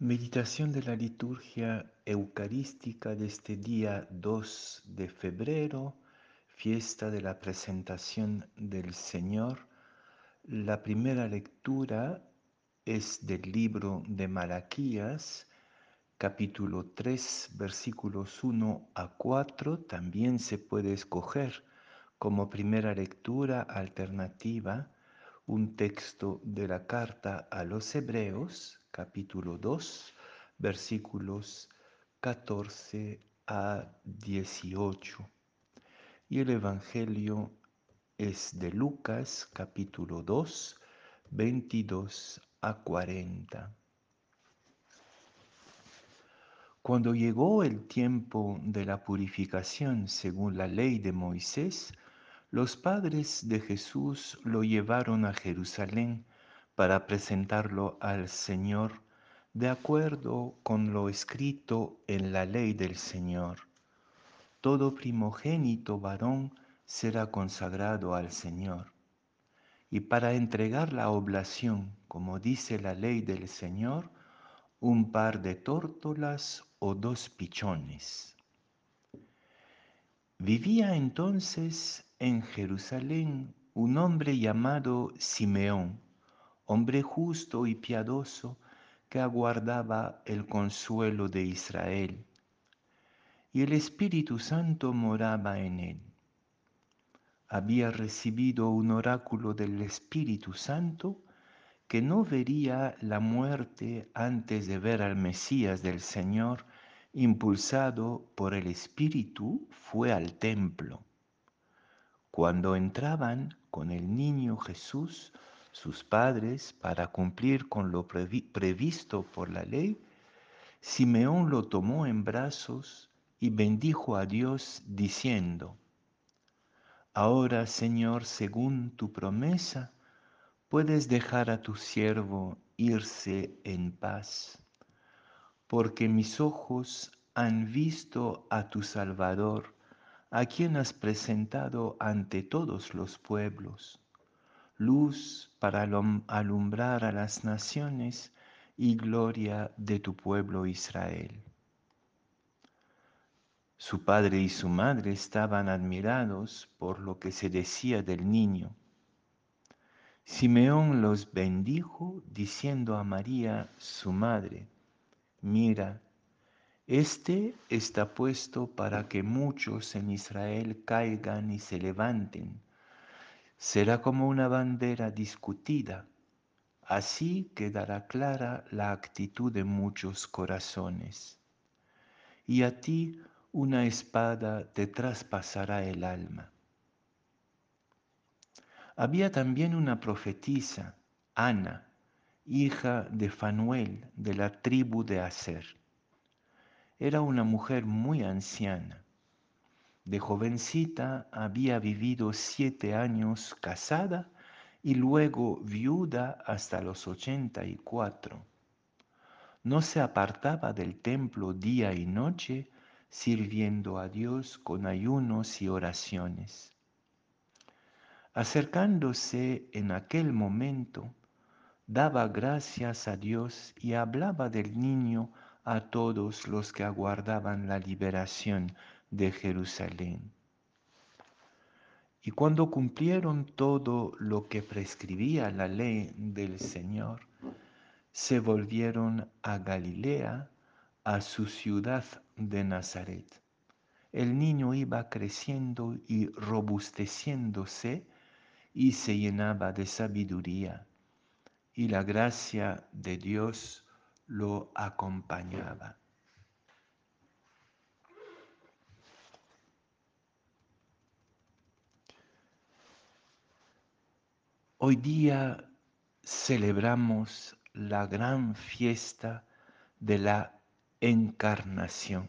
Meditación de la liturgia eucarística de este día 2 de febrero, fiesta de la presentación del Señor. La primera lectura es del libro de Malaquías, capítulo 3, versículos 1 a 4. También se puede escoger como primera lectura alternativa un texto de la carta a los hebreos capítulo 2, versículos 14 a 18. Y el Evangelio es de Lucas, capítulo 2, 22 a 40. Cuando llegó el tiempo de la purificación según la ley de Moisés, los padres de Jesús lo llevaron a Jerusalén para presentarlo al Señor de acuerdo con lo escrito en la ley del Señor. Todo primogénito varón será consagrado al Señor. Y para entregar la oblación, como dice la ley del Señor, un par de tórtolas o dos pichones. Vivía entonces en Jerusalén un hombre llamado Simeón hombre justo y piadoso que aguardaba el consuelo de Israel. Y el Espíritu Santo moraba en él. Había recibido un oráculo del Espíritu Santo que no vería la muerte antes de ver al Mesías del Señor, impulsado por el Espíritu, fue al templo. Cuando entraban con el niño Jesús, sus padres para cumplir con lo previsto por la ley, Simeón lo tomó en brazos y bendijo a Dios diciendo, Ahora, Señor, según tu promesa, puedes dejar a tu siervo irse en paz, porque mis ojos han visto a tu Salvador, a quien has presentado ante todos los pueblos luz para alumbrar a las naciones y gloria de tu pueblo Israel. Su padre y su madre estaban admirados por lo que se decía del niño. Simeón los bendijo diciendo a María, su madre, mira, este está puesto para que muchos en Israel caigan y se levanten será como una bandera discutida. Así quedará clara la actitud de muchos corazones. Y a ti una espada te traspasará el alma. Había también una profetisa, Ana, hija de Fanuel, de la tribu de Aser. Era una mujer muy anciana de jovencita había vivido siete años casada y luego viuda hasta los ochenta y cuatro. No se apartaba del templo día y noche, sirviendo a Dios con ayunos y oraciones. Acercándose en aquel momento, daba gracias a Dios y hablaba del niño a todos los que aguardaban la liberación de Jerusalén. Y cuando cumplieron todo lo que prescribía la ley del Señor, se volvieron a Galilea, a su ciudad de Nazaret. El niño iba creciendo y robusteciéndose y se llenaba de sabiduría, y la gracia de Dios lo acompañaba. Hoy día celebramos la gran fiesta de la encarnación,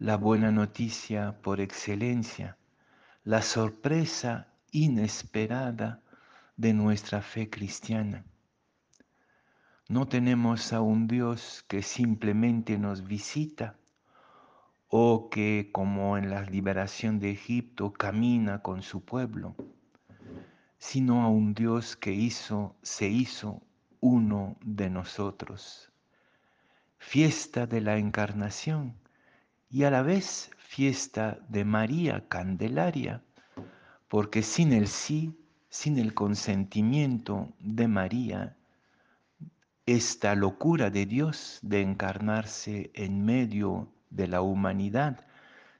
la buena noticia por excelencia, la sorpresa inesperada de nuestra fe cristiana. No tenemos a un Dios que simplemente nos visita o que, como en la liberación de Egipto, camina con su pueblo sino a un Dios que hizo, se hizo uno de nosotros, fiesta de la encarnación y a la vez fiesta de María Candelaria, porque sin el sí, sin el consentimiento de María, esta locura de Dios de encarnarse en medio de la humanidad,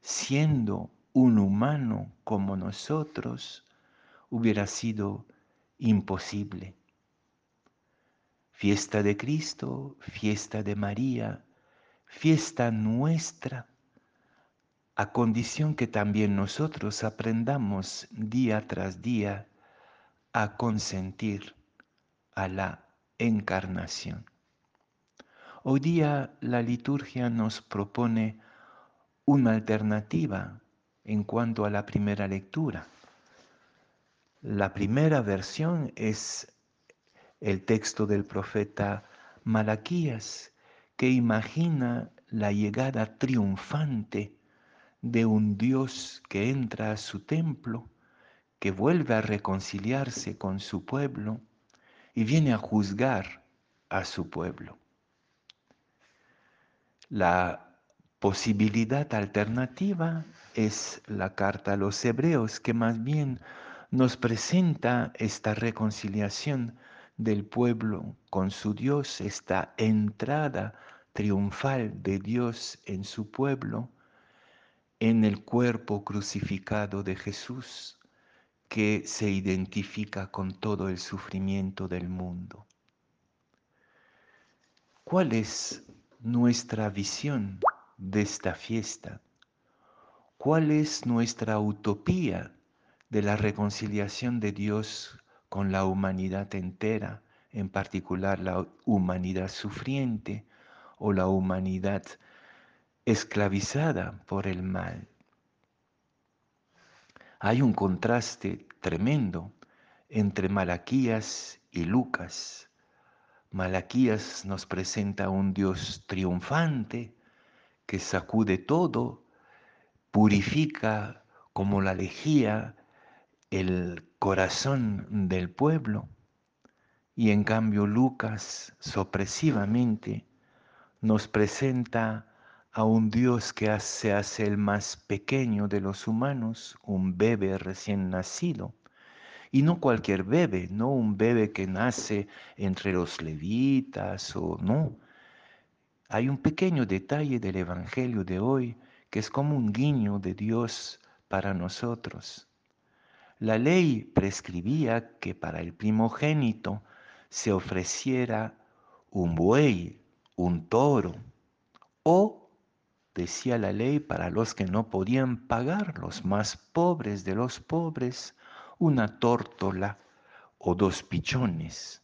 siendo un humano como nosotros, hubiera sido imposible. Fiesta de Cristo, fiesta de María, fiesta nuestra, a condición que también nosotros aprendamos día tras día a consentir a la encarnación. Hoy día la liturgia nos propone una alternativa en cuanto a la primera lectura. La primera versión es el texto del profeta Malaquías, que imagina la llegada triunfante de un Dios que entra a su templo, que vuelve a reconciliarse con su pueblo y viene a juzgar a su pueblo. La posibilidad alternativa es la carta a los hebreos que más bien nos presenta esta reconciliación del pueblo con su Dios, esta entrada triunfal de Dios en su pueblo, en el cuerpo crucificado de Jesús, que se identifica con todo el sufrimiento del mundo. ¿Cuál es nuestra visión de esta fiesta? ¿Cuál es nuestra utopía de la reconciliación de Dios con la humanidad entera, en particular la humanidad sufriente o la humanidad esclavizada por el mal. Hay un contraste tremendo entre Malaquías y Lucas. Malaquías nos presenta a un Dios triunfante que sacude todo, purifica como la lejía el corazón del pueblo y en cambio Lucas sorpresivamente nos presenta a un Dios que se hace el más pequeño de los humanos, un bebé recién nacido. Y no cualquier bebé, no un bebé que nace entre los levitas o no. Hay un pequeño detalle del Evangelio de hoy que es como un guiño de Dios para nosotros. La ley prescribía que para el primogénito se ofreciera un buey, un toro, o, decía la ley, para los que no podían pagar, los más pobres de los pobres, una tórtola o dos pichones.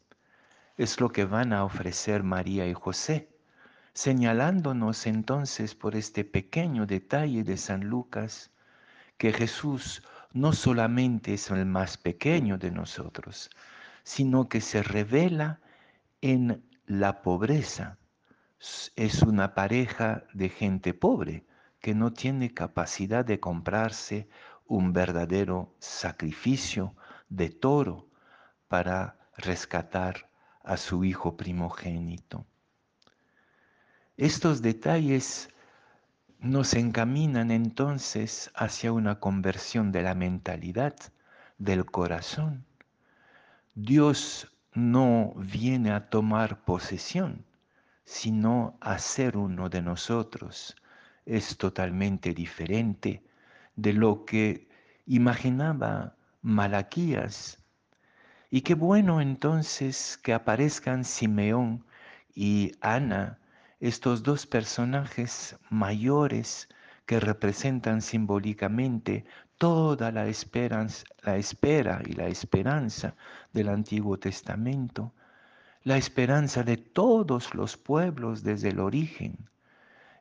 Es lo que van a ofrecer María y José, señalándonos entonces por este pequeño detalle de San Lucas que Jesús no solamente es el más pequeño de nosotros, sino que se revela en la pobreza. Es una pareja de gente pobre que no tiene capacidad de comprarse un verdadero sacrificio de toro para rescatar a su hijo primogénito. Estos detalles nos encaminan entonces hacia una conversión de la mentalidad, del corazón. Dios no viene a tomar posesión, sino a ser uno de nosotros. Es totalmente diferente de lo que imaginaba Malaquías. Y qué bueno entonces que aparezcan Simeón y Ana estos dos personajes mayores que representan simbólicamente toda la, esperanza, la espera y la esperanza del Antiguo Testamento, la esperanza de todos los pueblos desde el origen,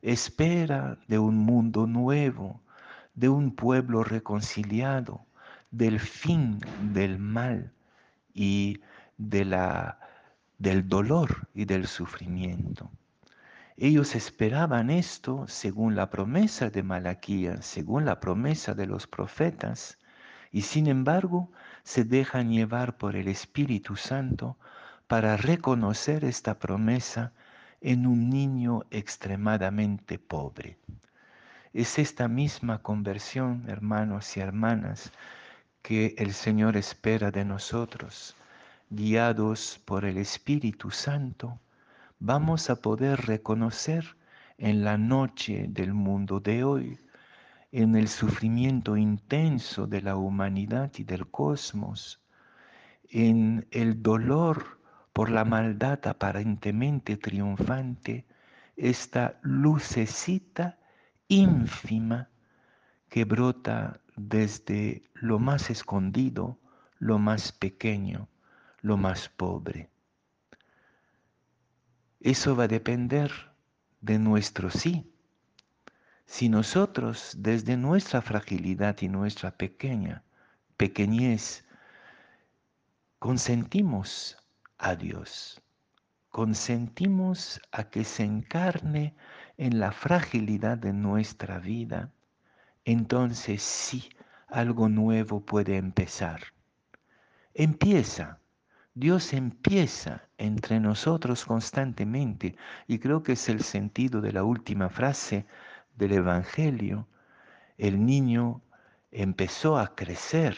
espera de un mundo nuevo, de un pueblo reconciliado, del fin del mal y de la, del dolor y del sufrimiento. Ellos esperaban esto según la promesa de Malaquía, según la promesa de los profetas, y sin embargo se dejan llevar por el Espíritu Santo para reconocer esta promesa en un niño extremadamente pobre. Es esta misma conversión, hermanos y hermanas, que el Señor espera de nosotros. Guiados por el Espíritu Santo, vamos a poder reconocer en la noche del mundo de hoy, en el sufrimiento intenso de la humanidad y del cosmos, en el dolor por la maldad aparentemente triunfante, esta lucecita ínfima que brota desde lo más escondido, lo más pequeño, lo más pobre. Eso va a depender de nuestro sí. Si nosotros desde nuestra fragilidad y nuestra pequeña pequeñez consentimos a Dios, consentimos a que se encarne en la fragilidad de nuestra vida, entonces sí, algo nuevo puede empezar. Empieza, Dios empieza entre nosotros constantemente y creo que es el sentido de la última frase del Evangelio. El niño empezó a crecer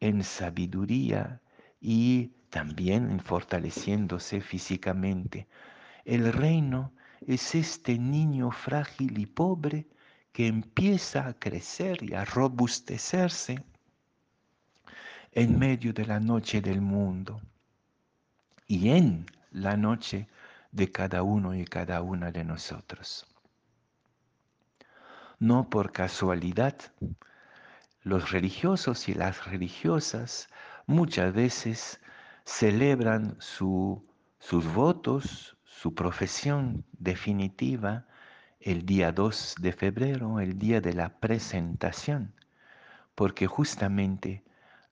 en sabiduría y también fortaleciéndose físicamente. El reino es este niño frágil y pobre que empieza a crecer y a robustecerse en medio de la noche del mundo y en la noche de cada uno y cada una de nosotros. No por casualidad, los religiosos y las religiosas muchas veces celebran sus votos, su profesión definitiva el día 2 de febrero, el día de la presentación, porque justamente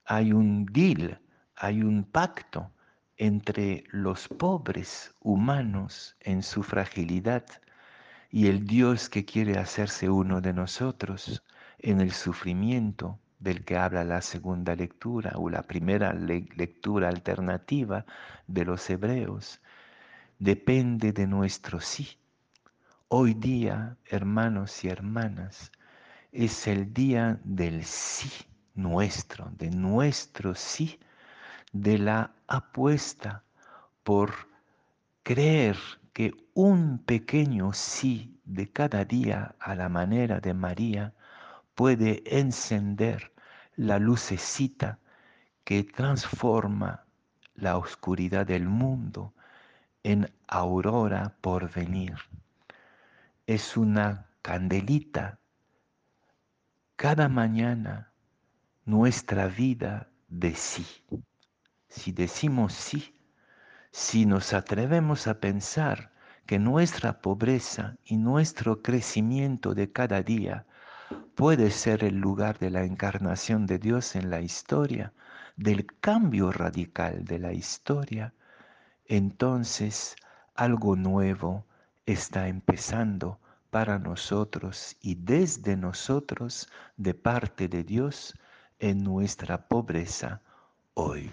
hay un deal, hay un pacto entre los pobres humanos en su fragilidad y el Dios que quiere hacerse uno de nosotros en el sufrimiento del que habla la segunda lectura o la primera lectura alternativa de los hebreos. Depende de nuestro sí. Hoy día, hermanos y hermanas, es el día del sí nuestro, de nuestro sí, de la apuesta por creer que un pequeño sí de cada día a la manera de María puede encender la lucecita que transforma la oscuridad del mundo en aurora por venir. Es una candelita cada mañana nuestra vida de sí. Si decimos sí, si nos atrevemos a pensar que nuestra pobreza y nuestro crecimiento de cada día puede ser el lugar de la encarnación de Dios en la historia, del cambio radical de la historia, entonces algo nuevo está empezando para nosotros y desde nosotros de parte de Dios en nuestra pobreza hoy.